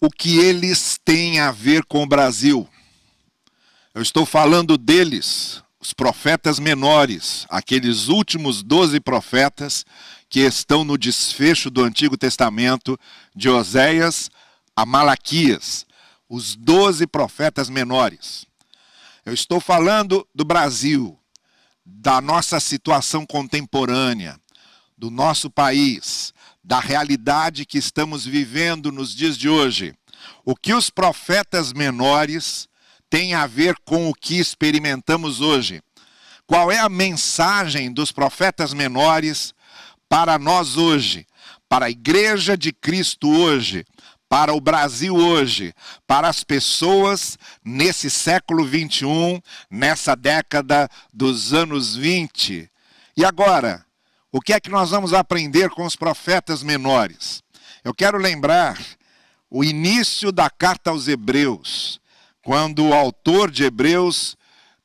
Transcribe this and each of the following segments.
o que eles têm a ver com o Brasil. Eu estou falando deles, os profetas menores, aqueles últimos doze profetas que estão no desfecho do Antigo Testamento, de Oséias a Malaquias, os doze profetas menores. Eu estou falando do Brasil, da nossa situação contemporânea, do nosso país, da realidade que estamos vivendo nos dias de hoje. O que os profetas menores têm a ver com o que experimentamos hoje? Qual é a mensagem dos profetas menores para nós hoje, para a igreja de Cristo hoje, para o Brasil hoje, para as pessoas nesse século 21, nessa década dos anos 20? E agora, o que é que nós vamos aprender com os profetas menores? Eu quero lembrar o início da carta aos Hebreus, quando o autor de Hebreus,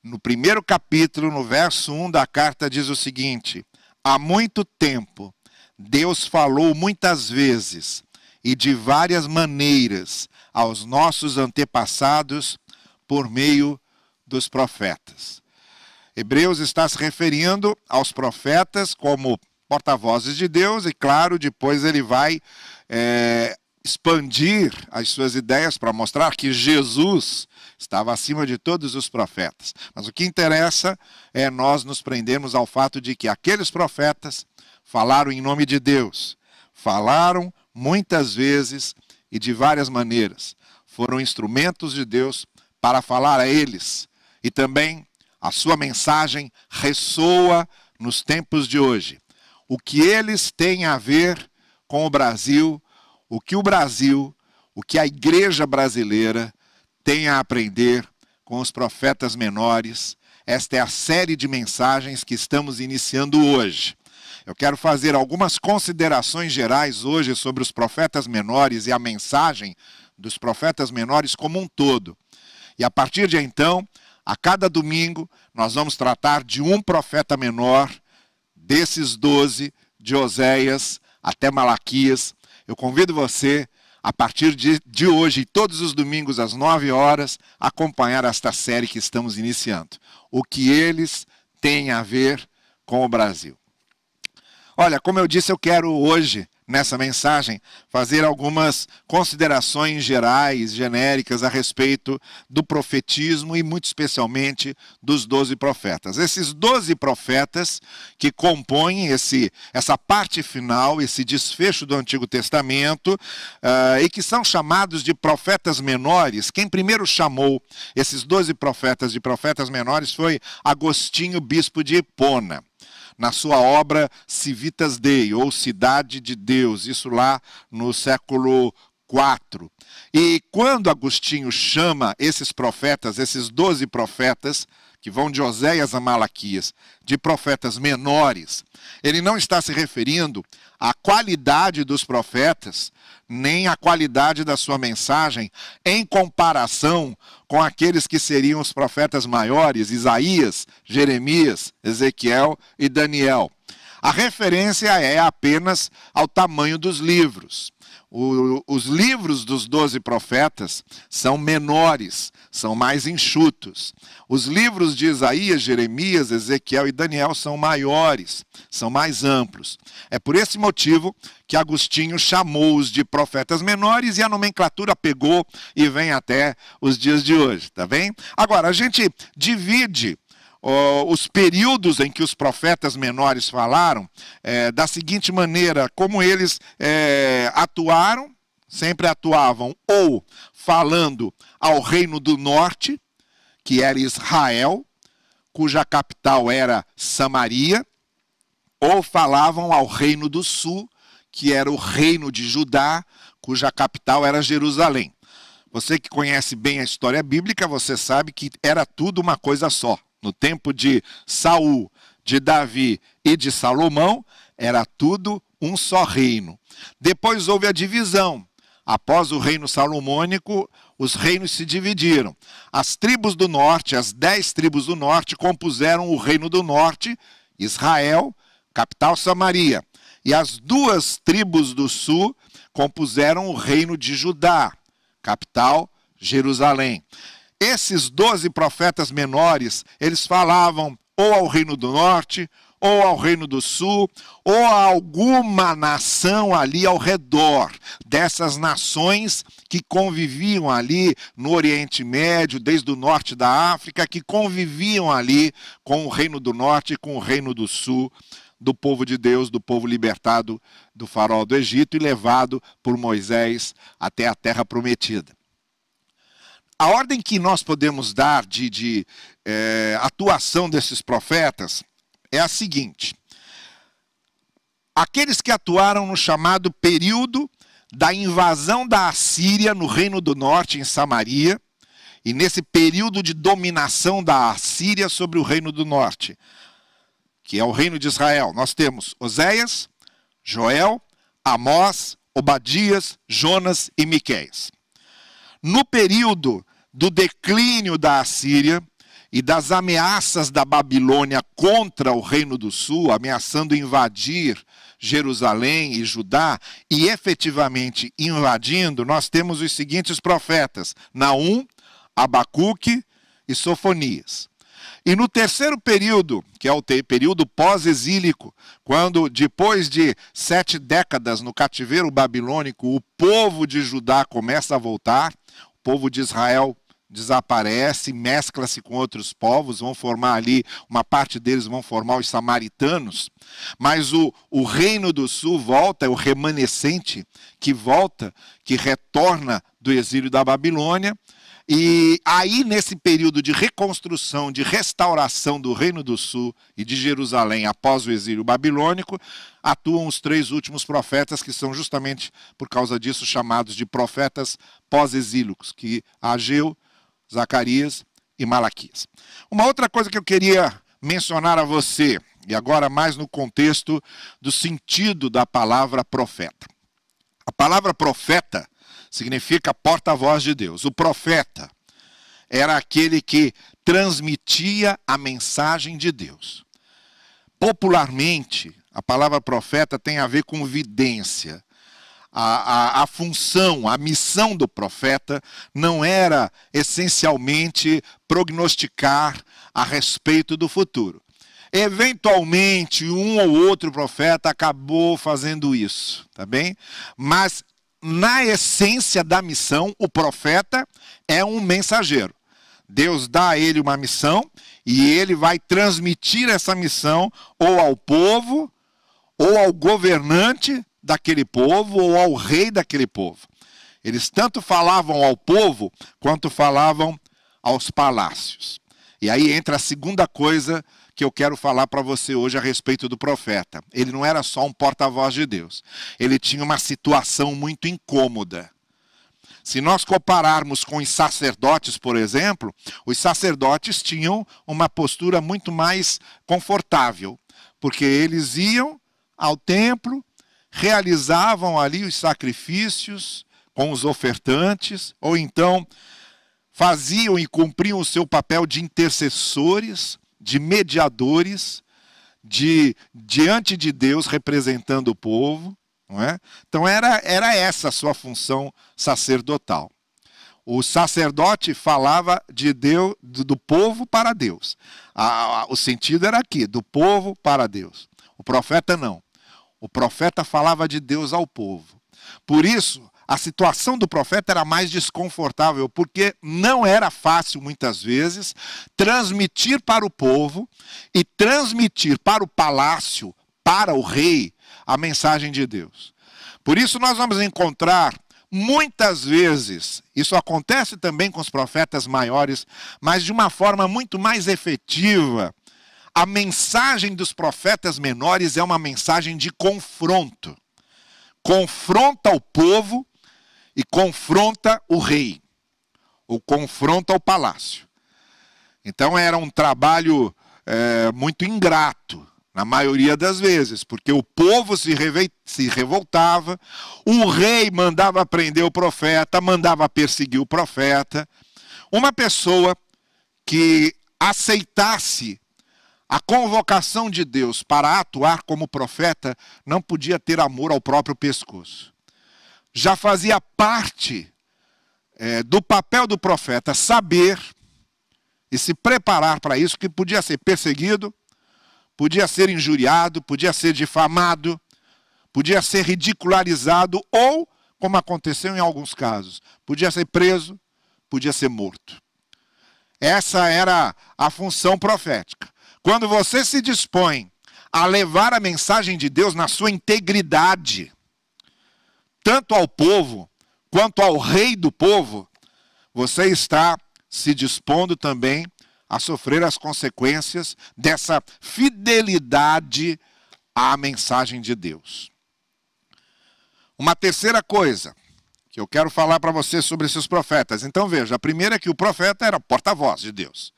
no primeiro capítulo, no verso 1 da carta, diz o seguinte: Há muito tempo, Deus falou muitas vezes e de várias maneiras aos nossos antepassados por meio dos profetas. Hebreus está se referindo aos profetas como porta-vozes de Deus, e claro, depois ele vai é, expandir as suas ideias para mostrar que Jesus estava acima de todos os profetas. Mas o que interessa é nós nos prendermos ao fato de que aqueles profetas falaram em nome de Deus, falaram muitas vezes e de várias maneiras, foram instrumentos de Deus para falar a eles e também a sua mensagem ressoa nos tempos de hoje. O que eles têm a ver com o Brasil, o que o Brasil, o que a igreja brasileira tem a aprender com os profetas menores. Esta é a série de mensagens que estamos iniciando hoje. Eu quero fazer algumas considerações gerais hoje sobre os profetas menores e a mensagem dos profetas menores como um todo. E a partir de então, a cada domingo, nós vamos tratar de um profeta menor, desses doze, de Oséias até Malaquias. Eu convido você, a partir de, de hoje, todos os domingos às nove horas, a acompanhar esta série que estamos iniciando. O que eles têm a ver com o Brasil. Olha, como eu disse, eu quero hoje nessa mensagem fazer algumas considerações gerais, genéricas a respeito do profetismo e muito especialmente dos doze profetas. Esses doze profetas que compõem esse, essa parte final, esse desfecho do Antigo Testamento uh, e que são chamados de profetas menores. Quem primeiro chamou esses doze profetas de profetas menores foi Agostinho, bispo de Hipona na sua obra Civitas Dei, ou Cidade de Deus, isso lá no século IV. E quando Agostinho chama esses profetas, esses doze profetas, que vão de Oséias a Malaquias, de profetas menores, ele não está se referindo à qualidade dos profetas, nem à qualidade da sua mensagem, em comparação com aqueles que seriam os profetas maiores, Isaías, Jeremias, Ezequiel e Daniel. A referência é apenas ao tamanho dos livros. O, os livros dos doze profetas são menores, são mais enxutos. Os livros de Isaías, Jeremias, Ezequiel e Daniel são maiores, são mais amplos. É por esse motivo que Agostinho chamou-os de profetas menores e a nomenclatura pegou e vem até os dias de hoje, tá bem? Agora, a gente divide os períodos em que os profetas menores falaram é, da seguinte maneira: como eles é, atuaram, sempre atuavam ou falando ao reino do norte, que era Israel, cuja capital era Samaria, ou falavam ao reino do sul, que era o reino de Judá, cuja capital era Jerusalém. Você que conhece bem a história bíblica, você sabe que era tudo uma coisa só no tempo de Saul, de Davi e de Salomão, era tudo um só reino. Depois houve a divisão. Após o reino salomônico, os reinos se dividiram. As tribos do norte, as dez tribos do norte, compuseram o reino do norte, Israel, capital Samaria. E as duas tribos do sul compuseram o reino de Judá, capital Jerusalém. Esses doze profetas menores, eles falavam ou ao reino do norte, ou ao Reino do Sul, ou a alguma nação ali ao redor dessas nações que conviviam ali no Oriente Médio, desde o norte da África, que conviviam ali com o Reino do Norte e com o Reino do Sul, do povo de Deus, do povo libertado do farol do Egito e levado por Moisés até a terra prometida. A ordem que nós podemos dar de, de é, atuação desses profetas é a seguinte: aqueles que atuaram no chamado período da invasão da Assíria no Reino do Norte, em Samaria, e nesse período de dominação da Assíria sobre o Reino do Norte, que é o Reino de Israel, nós temos Oséias, Joel, Amós, Obadias, Jonas e Miqueias. No período do declínio da Assíria, e das ameaças da Babilônia contra o Reino do Sul, ameaçando invadir Jerusalém e Judá, e efetivamente invadindo, nós temos os seguintes profetas: Naum, Abacuque e Sofonias. E no terceiro período, que é o período pós-exílico, quando depois de sete décadas no cativeiro babilônico, o povo de Judá começa a voltar, o povo de Israel desaparece, mescla-se com outros povos, vão formar ali, uma parte deles vão formar os samaritanos, mas o, o reino do sul volta, é o remanescente que volta, que retorna do exílio da Babilônia, e aí, nesse período de reconstrução, de restauração do Reino do Sul e de Jerusalém após o exílio babilônico, atuam os três últimos profetas, que são justamente por causa disso chamados de profetas pós-exílicos, que Ageu, Zacarias e Malaquias. Uma outra coisa que eu queria mencionar a você, e agora mais no contexto do sentido da palavra profeta. A palavra profeta significa porta-voz de Deus. O profeta era aquele que transmitia a mensagem de Deus. Popularmente, a palavra profeta tem a ver com vidência, a, a, a, função, a missão do profeta não era essencialmente prognosticar a respeito do futuro. Eventualmente, um ou outro profeta acabou fazendo isso, tá bem? Mas, na essência da missão, o profeta é um mensageiro. Deus dá a ele uma missão e ele vai transmitir essa missão ou ao povo, ou ao governante, daquele povo ou ao rei daquele povo. Eles tanto falavam ao povo quanto falavam aos palácios. E aí entra a segunda coisa que eu quero falar para você hoje a respeito do profeta. Ele não era só um porta-voz de Deus. Ele tinha uma situação muito incômoda. Se nós compararmos com os sacerdotes, por exemplo, os sacerdotes tinham uma postura muito mais confortável, porque eles iam ao templo, realizavam ali os sacrifícios com os ofertantes, ou então faziam e cumpriam o seu papel de intercessores, de mediadores, de diante de Deus representando o povo, não é? Então era, era essa a sua função sacerdotal. O sacerdote falava de Deus, do povo para Deus. O sentido era aqui, do povo para Deus. O profeta não. O profeta falava de Deus ao povo. Por isso, a situação do profeta era mais desconfortável, porque não era fácil, muitas vezes, transmitir para o povo e transmitir para o palácio, para o rei, a mensagem de Deus. Por isso, nós vamos encontrar muitas vezes, isso acontece também com os profetas maiores, mas de uma forma muito mais efetiva, a mensagem dos profetas menores é uma mensagem de confronto. Confronta o povo e confronta o rei, ou confronta o palácio. Então era um trabalho é, muito ingrato, na maioria das vezes, porque o povo se, se revoltava, o rei mandava prender o profeta, mandava perseguir o profeta. Uma pessoa que aceitasse a convocação de Deus para atuar como profeta não podia ter amor ao próprio pescoço. Já fazia parte é, do papel do profeta saber e se preparar para isso, que podia ser perseguido, podia ser injuriado, podia ser difamado, podia ser ridicularizado ou, como aconteceu em alguns casos, podia ser preso, podia ser morto. Essa era a função profética. Quando você se dispõe a levar a mensagem de Deus na sua integridade, tanto ao povo quanto ao rei do povo, você está se dispondo também a sofrer as consequências dessa fidelidade à mensagem de Deus. Uma terceira coisa que eu quero falar para você sobre esses profetas. Então veja, a primeira é que o profeta era porta-voz de Deus.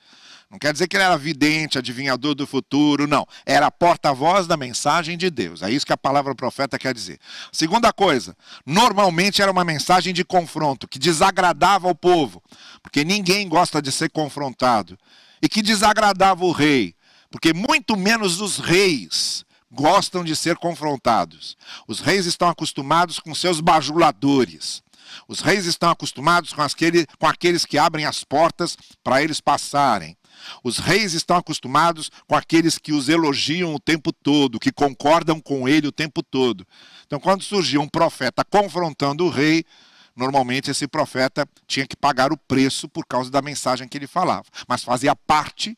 Não quer dizer que ele era vidente, adivinhador do futuro, não. Era porta-voz da mensagem de Deus. É isso que a palavra profeta quer dizer. Segunda coisa, normalmente era uma mensagem de confronto, que desagradava o povo, porque ninguém gosta de ser confrontado. E que desagradava o rei, porque muito menos os reis gostam de ser confrontados. Os reis estão acostumados com seus bajuladores. Os reis estão acostumados com, aquele, com aqueles que abrem as portas para eles passarem. Os reis estão acostumados com aqueles que os elogiam o tempo todo, que concordam com ele o tempo todo. Então, quando surgia um profeta confrontando o rei, normalmente esse profeta tinha que pagar o preço por causa da mensagem que ele falava, mas fazia parte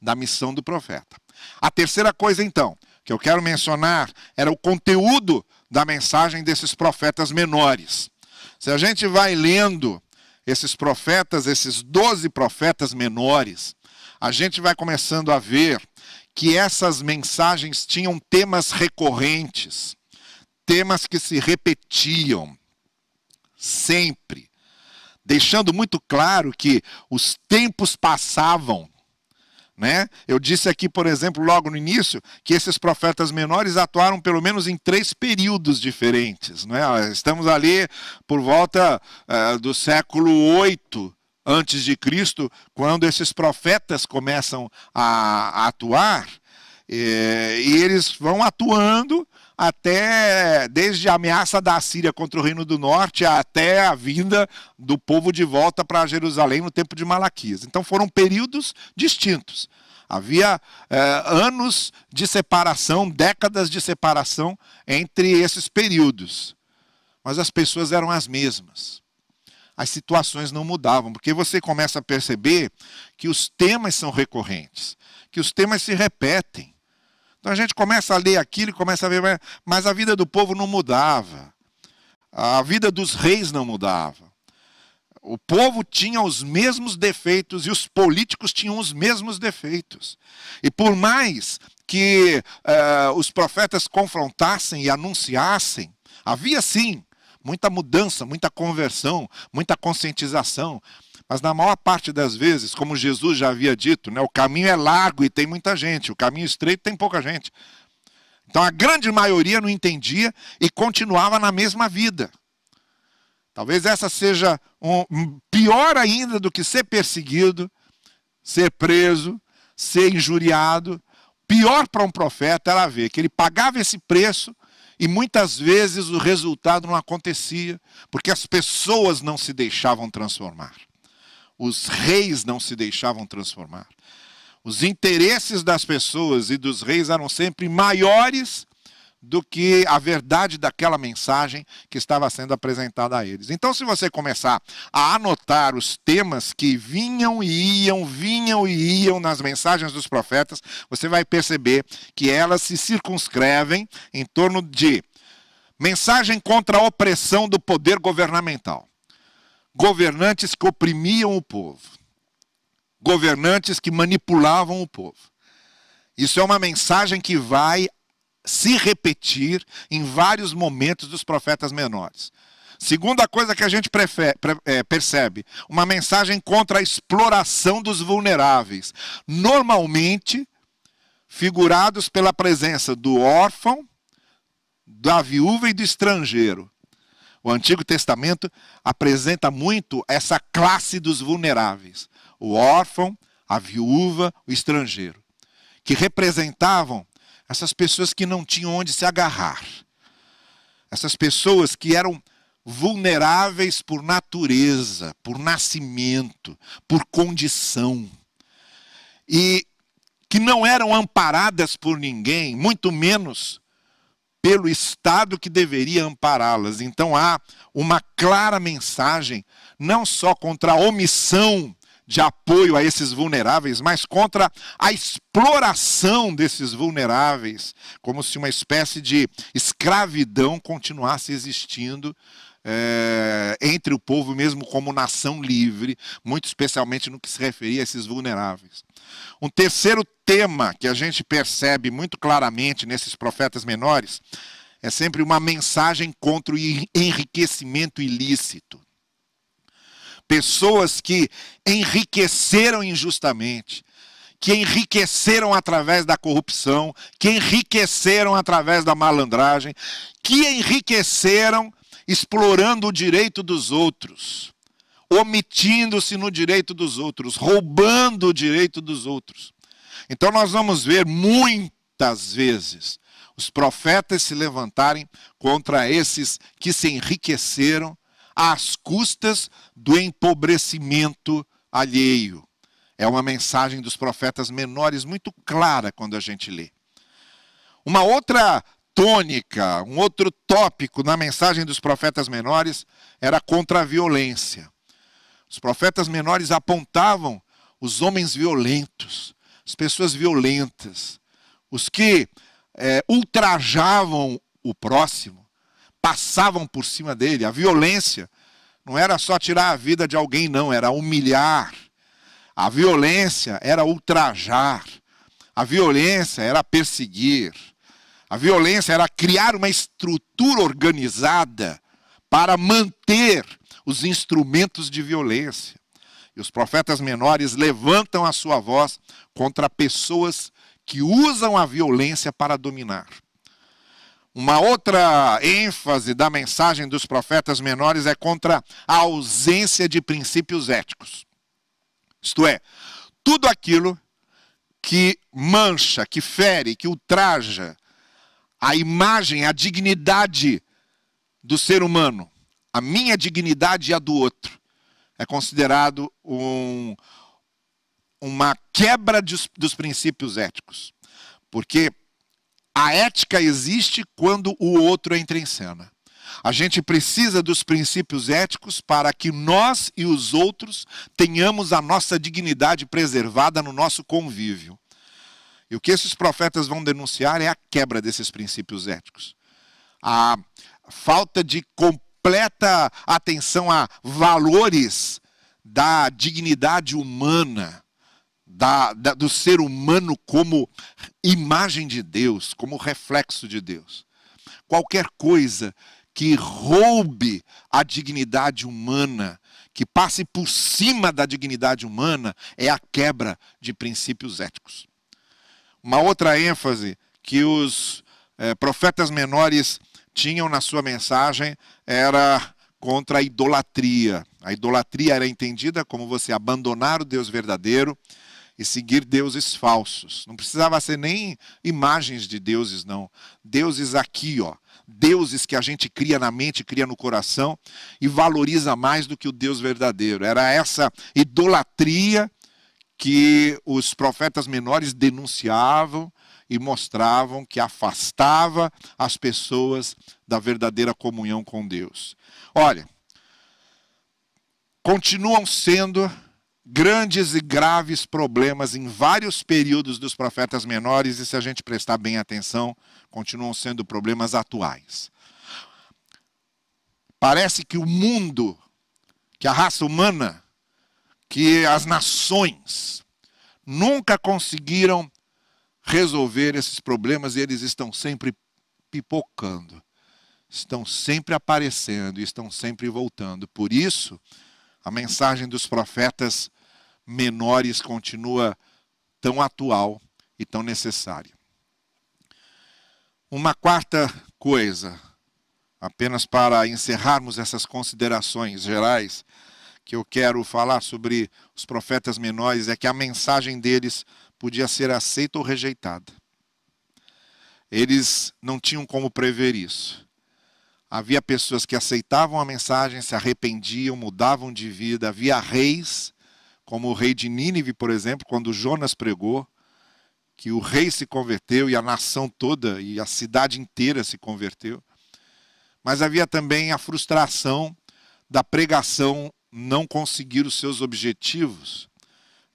da missão do profeta. A terceira coisa, então, que eu quero mencionar era o conteúdo da mensagem desses profetas menores. Se a gente vai lendo esses profetas, esses doze profetas menores, a gente vai começando a ver que essas mensagens tinham temas recorrentes, temas que se repetiam sempre, deixando muito claro que os tempos passavam. Né? Eu disse aqui, por exemplo, logo no início, que esses profetas menores atuaram pelo menos em três períodos diferentes. Né? Estamos ali por volta uh, do século 8 antes de Cristo, quando esses profetas começam a, atuar, e, e eles vão atuando até desde a ameaça da Síria contra o Reino do Norte até a vinda do povo de volta para Jerusalém no tempo de Malaquias. Então foram períodos distintos. Havia é, anos de separação, décadas de separação entre esses períodos. Mas as pessoas eram as mesmas as situações não mudavam, porque você começa a perceber que os temas são recorrentes, que os temas se repetem. Então a gente começa a ler aquilo e começa a ver, mas a vida do povo não mudava. A vida dos reis não mudava. O povo tinha os mesmos defeitos e os políticos tinham os mesmos defeitos. E por mais que uh, os profetas confrontassem e anunciassem, havia sim muita mudança, muita conversão, muita conscientização. Mas na maior parte das vezes, como Jesus já havia dito, né, o caminho é largo e tem muita gente, o caminho estreito tem pouca gente. Então a grande maioria não entendia e continuava na mesma vida. Talvez essa seja um, pior ainda do que ser perseguido, ser preso, ser injuriado. Pior para um profeta era ver que ele pagava esse preço e muitas vezes o resultado não acontecia, porque as pessoas não se deixavam transformar. Os reis não se deixavam transformar. Os interesses das pessoas e dos reis eram sempre maiores do que a verdade daquela mensagem que estava sendo apresentada a eles. Então, se você começar a anotar os temas que vinham e iam, vinham e iam nas mensagens dos profetas, você vai perceber que elas se circunscrevem em torno de mensagem contra a opressão do poder governamental. Governantes que oprimiam o povo. Governantes que manipulavam o povo. Isso é uma mensagem que vai se repetir em vários momentos dos profetas menores. Segunda coisa que a gente é, percebe, uma mensagem contra a exploração dos vulneráveis, normalmente figurados pela presença do órfão, da viúva e do estrangeiro. O Antigo Testamento apresenta muito essa classe dos vulneráveis: o órfão, a viúva, o estrangeiro, que representavam essas pessoas que não tinham onde se agarrar. Essas pessoas que eram vulneráveis por natureza, por nascimento, por condição. E que não eram amparadas por ninguém, muito menos pelo Estado que deveria ampará-las. Então há uma clara mensagem, não só contra a omissão de apoio a esses vulneráveis, mas contra a exploração desses vulneráveis, como se uma espécie de escravidão continuasse existindo é, entre o povo, mesmo como nação livre, muito especialmente no que se referia a esses vulneráveis. Um terceiro tema que a gente percebe muito claramente nesses profetas menores é sempre uma mensagem contra o enriquecimento ilícito. Pessoas que enriqueceram injustamente, que enriqueceram através da corrupção, que enriqueceram através da malandragem, que enriqueceram explorando o direito dos outros, omitindo-se no direito dos outros, roubando o direito dos outros. Então nós vamos ver muitas vezes os profetas se levantarem contra esses que se enriqueceram às custas do empobrecimento alheio. É uma mensagem dos profetas menores muito clara quando a gente lê. Uma outra tônica, um outro tópico na mensagem dos profetas menores era contra a violência. Os profetas menores apontavam os homens violentos, as pessoas violentas, os que é, ultrajavam o próximo, passavam por cima dele. A violência não era só tirar a vida de alguém, não, era humilhar. A violência era ultrajar. A violência era perseguir. A violência era criar uma estrutura organizada para manter os instrumentos de violência. E os profetas menores levantam a sua voz contra pessoas que usam a violência para dominar. Uma outra ênfase da mensagem dos profetas menores é contra a ausência de princípios éticos. Isto é, tudo aquilo que mancha, que fere, que ultraja a imagem, a dignidade do ser humano, a minha dignidade e a do outro, é considerado um, uma quebra dos, dos princípios éticos. Porque a ética existe quando o outro entra em cena. A gente precisa dos princípios éticos para que nós e os outros tenhamos a nossa dignidade preservada no nosso convívio. E o que esses profetas vão denunciar é a quebra desses princípios éticos. A falta de completa atenção a valores da dignidade humana, da, da, do ser humano como imagem de Deus, como reflexo de Deus. Qualquer coisa que roube a dignidade humana, que passe por cima da dignidade humana, é a quebra de princípios éticos. Uma outra ênfase que os é, profetas menores tinham na sua mensagem era contra a idolatria. A idolatria era entendida como você abandonar o Deus verdadeiro e seguir deuses falsos. Não precisava ser nem imagens de deuses, não. Deuses aqui, ó. Deuses que a gente cria na mente, cria no coração e valoriza mais do que o Deus verdadeiro. Era essa idolatria que os profetas menores denunciavam e mostravam que afastava as pessoas da verdadeira comunhão com Deus. Olha, continuam sendo grandes e graves problemas em vários períodos dos profetas menores, e se a gente prestar bem atenção, continuam sendo problemas atuais. Parece que o mundo, que a raça humana, que as nações nunca conseguiram resolver esses problemas e eles estão sempre pipocando, estão sempre aparecendo, estão sempre voltando. Por isso, a mensagem dos profetas menores continua tão atual e tão necessária. Uma quarta coisa, apenas para encerrarmos essas considerações gerais, que eu quero falar sobre os profetas menores é que a mensagem deles podia ser aceita ou rejeitada. Eles não tinham como prever isso. Havia pessoas que aceitavam a mensagem, se arrependiam, mudavam de vida. Havia reis, como o rei de Nínive, por exemplo, quando Jonas pregou, que o rei se converteu e a nação toda e a cidade inteira se converteu. Mas havia também a frustração da pregação não conseguir os seus objetivos.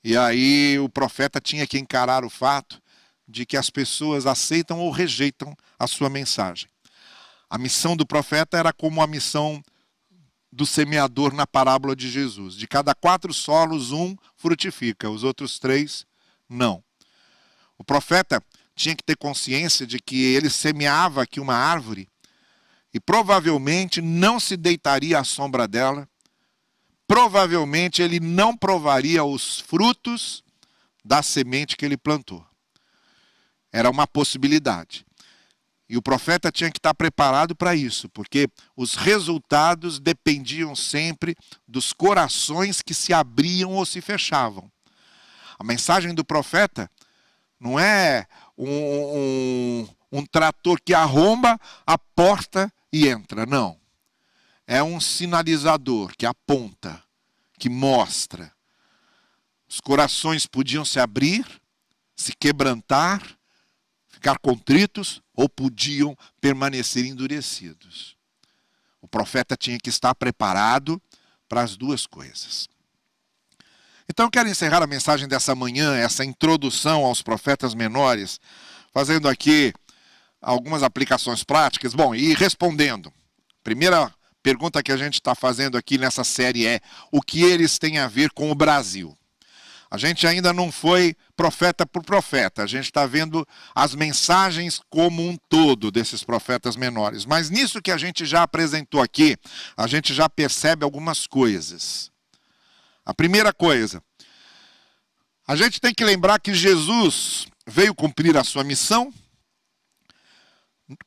E aí o profeta tinha que encarar o fato de que as pessoas aceitam ou rejeitam a sua mensagem. A missão do profeta era como a missão do semeador na parábola de Jesus. De cada quatro solos, um frutifica, os outros três não. O profeta tinha que ter consciência de que ele semeava aqui uma árvore e provavelmente não se deitaria à sombra dela, provavelmente ele não provaria os frutos da semente que ele plantou. Era uma possibilidade. E o profeta tinha que estar preparado para isso, porque os resultados dependiam sempre dos corações que se abriam ou se fechavam. A mensagem do profeta não é um, um, um trator que arromba a porta e entra. Não. É um sinalizador que aponta, que mostra. Os corações podiam se abrir, se quebrantar, ficar contritos ou podiam permanecer endurecidos. O profeta tinha que estar preparado para as duas coisas. Então quero encerrar a mensagem dessa manhã, essa introdução aos profetas menores, fazendo aqui algumas aplicações práticas. Bom, e respondendo. Primeira pergunta que a gente está fazendo aqui nessa série é: o que eles têm a ver com o Brasil? A gente ainda não foi profeta por profeta, a gente está vendo as mensagens como um todo desses profetas menores. Mas nisso que a gente já apresentou aqui, a gente já percebe algumas coisas. A primeira coisa, a gente tem que lembrar que Jesus veio cumprir a sua missão,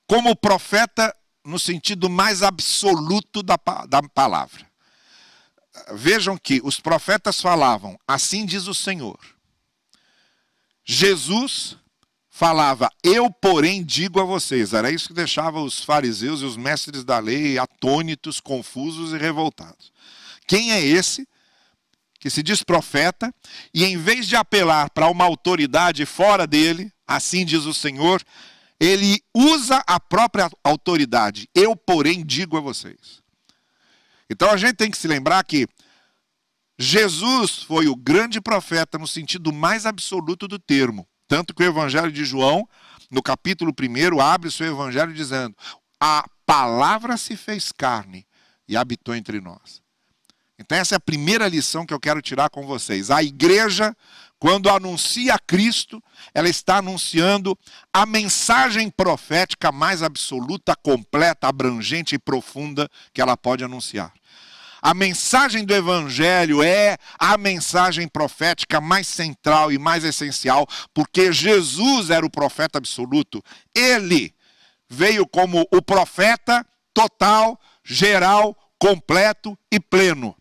como profeta no sentido mais absoluto da, da palavra. Vejam que os profetas falavam, assim diz o Senhor. Jesus falava, eu, porém, digo a vocês. Era isso que deixava os fariseus e os mestres da lei atônitos, confusos e revoltados. Quem é esse que se diz profeta e, em vez de apelar para uma autoridade fora dele, assim diz o Senhor, ele usa a própria autoridade. Eu, porém, digo a vocês. Então a gente tem que se lembrar que Jesus foi o grande profeta no sentido mais absoluto do termo. Tanto que o Evangelho de João, no capítulo 1, abre o seu Evangelho dizendo: A palavra se fez carne e habitou entre nós. Então, essa é a primeira lição que eu quero tirar com vocês. A igreja quando anuncia Cristo, ela está anunciando a mensagem profética mais absoluta, completa, abrangente e profunda que ela pode anunciar. A mensagem do Evangelho é a mensagem profética mais central e mais essencial, porque Jesus era o profeta absoluto. Ele veio como o profeta total, geral, completo e pleno.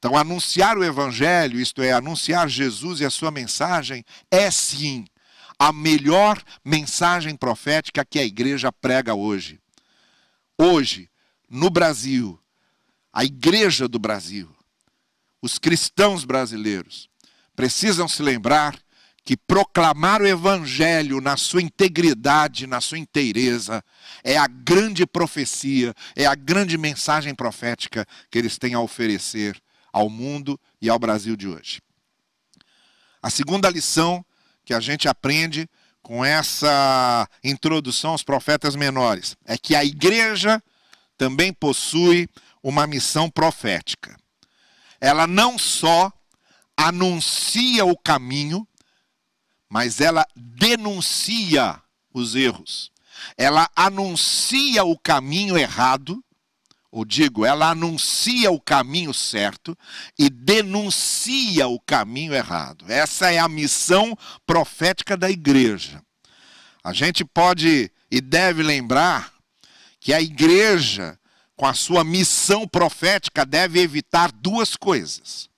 Então, anunciar o Evangelho, isto é, anunciar Jesus e a sua mensagem, é sim a melhor mensagem profética que a igreja prega hoje. Hoje, no Brasil, a igreja do Brasil, os cristãos brasileiros, precisam se lembrar que proclamar o Evangelho na sua integridade, na sua inteireza, é a grande profecia, é a grande mensagem profética que eles têm a oferecer ao mundo e ao Brasil de hoje. A segunda lição que a gente aprende com essa introdução aos profetas menores é que a igreja também possui uma missão profética. Ela não só anuncia o caminho, mas ela denuncia os erros. Ela anuncia o caminho errado ou digo, ela anuncia o caminho certo e denuncia o caminho errado. Essa é a missão profética da igreja. A gente pode e deve lembrar que a igreja, com a sua missão profética, deve evitar duas coisas.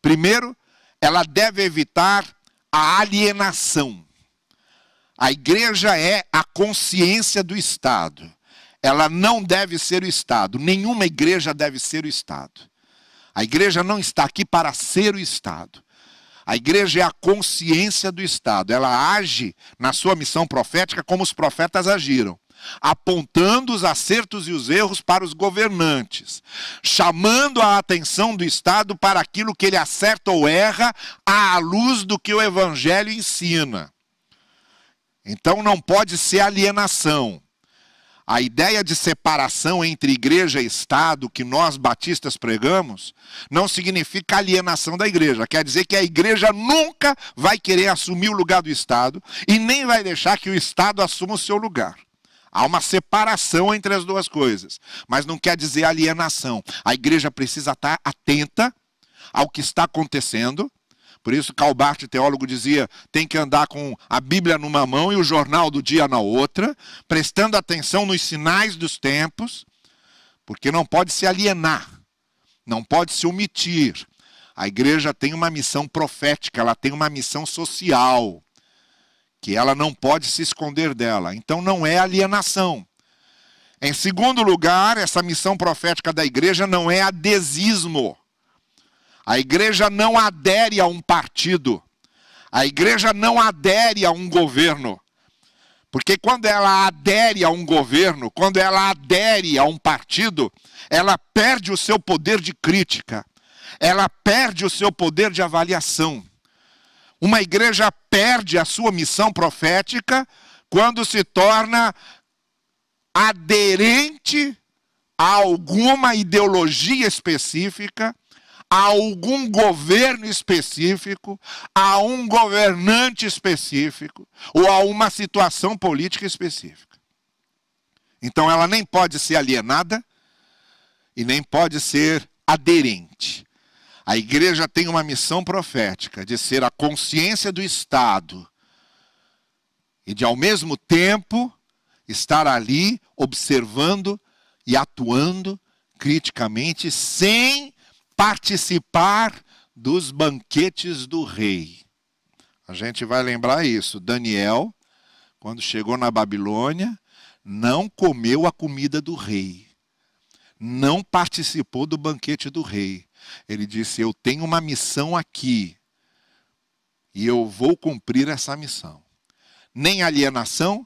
Primeiro, ela deve evitar a alienação. A igreja é a consciência do Estado ela não deve ser o Estado. Nenhuma igreja deve ser o Estado. A igreja não está aqui para ser o Estado. A igreja é a consciência do Estado. Ela age na sua missão profética como os profetas agiram apontando os acertos e os erros para os governantes, chamando a atenção do Estado para aquilo que ele acerta ou erra à luz do que o Evangelho ensina. Então não pode ser alienação. A ideia de separação entre igreja e Estado que nós batistas pregamos não significa alienação da igreja. Quer dizer que a igreja nunca vai querer assumir o lugar do Estado e nem vai deixar que o Estado assuma o seu lugar. Há uma separação entre as duas coisas, mas não quer dizer alienação. A igreja precisa estar atenta ao que está acontecendo. Por isso, Calbart, teólogo, dizia: tem que andar com a Bíblia numa mão e o jornal do dia na outra, prestando atenção nos sinais dos tempos, porque não pode se alienar, não pode se omitir. A igreja tem uma missão profética, ela tem uma missão social que ela não pode se esconder dela. Então não é alienação. Em segundo lugar, essa missão profética da igreja não é adesismo. A igreja não adere a um partido. A igreja não adere a um governo. Porque quando ela adere a um governo, quando ela adere a um partido, ela perde o seu poder de crítica, ela perde o seu poder de avaliação. Uma igreja perde a sua missão profética quando se torna aderente a alguma ideologia específica, a algum governo específico, a um governante específico ou a uma situação política específica. Então ela nem pode ser alienada e nem pode ser aderente. A igreja tem uma missão profética de ser a consciência do Estado e de, ao mesmo tempo, estar ali observando e atuando criticamente, sem participar dos banquetes do rei. A gente vai lembrar isso. Daniel, quando chegou na Babilônia, não comeu a comida do rei, não participou do banquete do rei. Ele disse: Eu tenho uma missão aqui e eu vou cumprir essa missão. Nem alienação,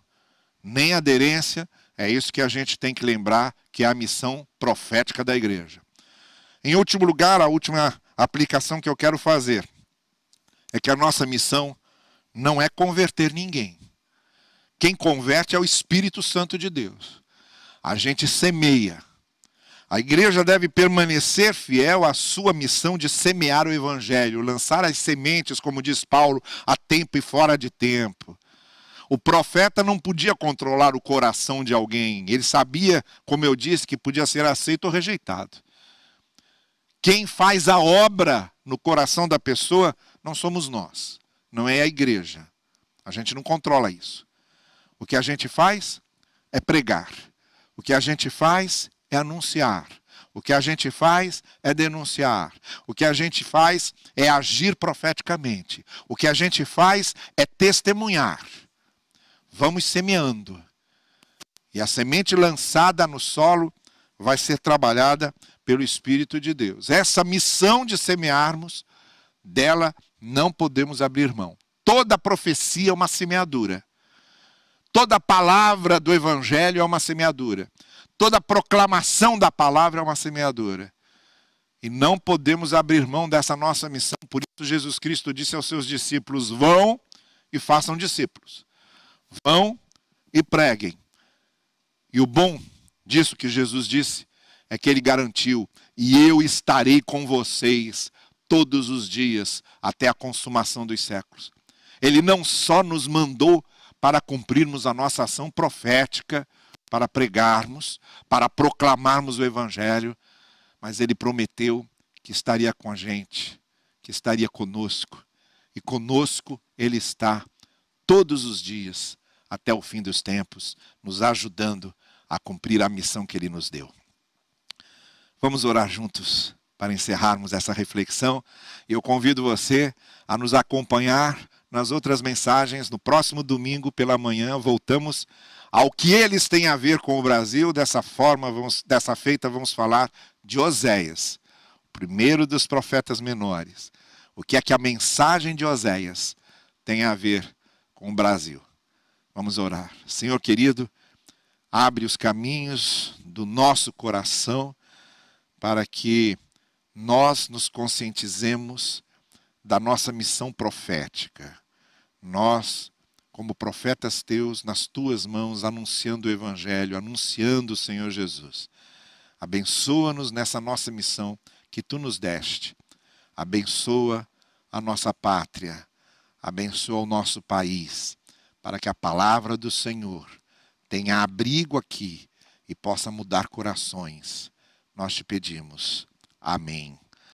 nem aderência, é isso que a gente tem que lembrar que é a missão profética da igreja. Em último lugar, a última aplicação que eu quero fazer é que a nossa missão não é converter ninguém. Quem converte é o Espírito Santo de Deus. A gente semeia a igreja deve permanecer fiel à sua missão de semear o evangelho, lançar as sementes, como diz Paulo, a tempo e fora de tempo. O profeta não podia controlar o coração de alguém, ele sabia, como eu disse, que podia ser aceito ou rejeitado. Quem faz a obra no coração da pessoa não somos nós, não é a igreja. A gente não controla isso. O que a gente faz é pregar. O que a gente faz é anunciar. O que a gente faz é denunciar. O que a gente faz é agir profeticamente. O que a gente faz é testemunhar. Vamos semeando. E a semente lançada no solo vai ser trabalhada pelo Espírito de Deus. Essa missão de semearmos, dela não podemos abrir mão. Toda profecia é uma semeadura. Toda palavra do Evangelho é uma semeadura. Toda proclamação da palavra é uma semeadura. E não podemos abrir mão dessa nossa missão. Por isso, Jesus Cristo disse aos seus discípulos: vão e façam discípulos. Vão e preguem. E o bom disso que Jesus disse é que ele garantiu: e eu estarei com vocês todos os dias até a consumação dos séculos. Ele não só nos mandou para cumprirmos a nossa ação profética, para pregarmos, para proclamarmos o Evangelho, mas ele prometeu que estaria com a gente, que estaria conosco. E conosco ele está todos os dias, até o fim dos tempos, nos ajudando a cumprir a missão que ele nos deu. Vamos orar juntos para encerrarmos essa reflexão. Eu convido você a nos acompanhar nas outras mensagens. No próximo domingo pela manhã, voltamos ao que eles têm a ver com o Brasil, dessa forma, vamos, dessa feita, vamos falar de Oséias, o primeiro dos profetas menores. O que é que a mensagem de Oséias tem a ver com o Brasil? Vamos orar. Senhor querido, abre os caminhos do nosso coração para que nós nos conscientizemos da nossa missão profética. Nós, como profetas teus, nas tuas mãos, anunciando o Evangelho, anunciando o Senhor Jesus. Abençoa-nos nessa nossa missão que tu nos deste. Abençoa a nossa pátria. Abençoa o nosso país, para que a palavra do Senhor tenha abrigo aqui e possa mudar corações. Nós te pedimos. Amém.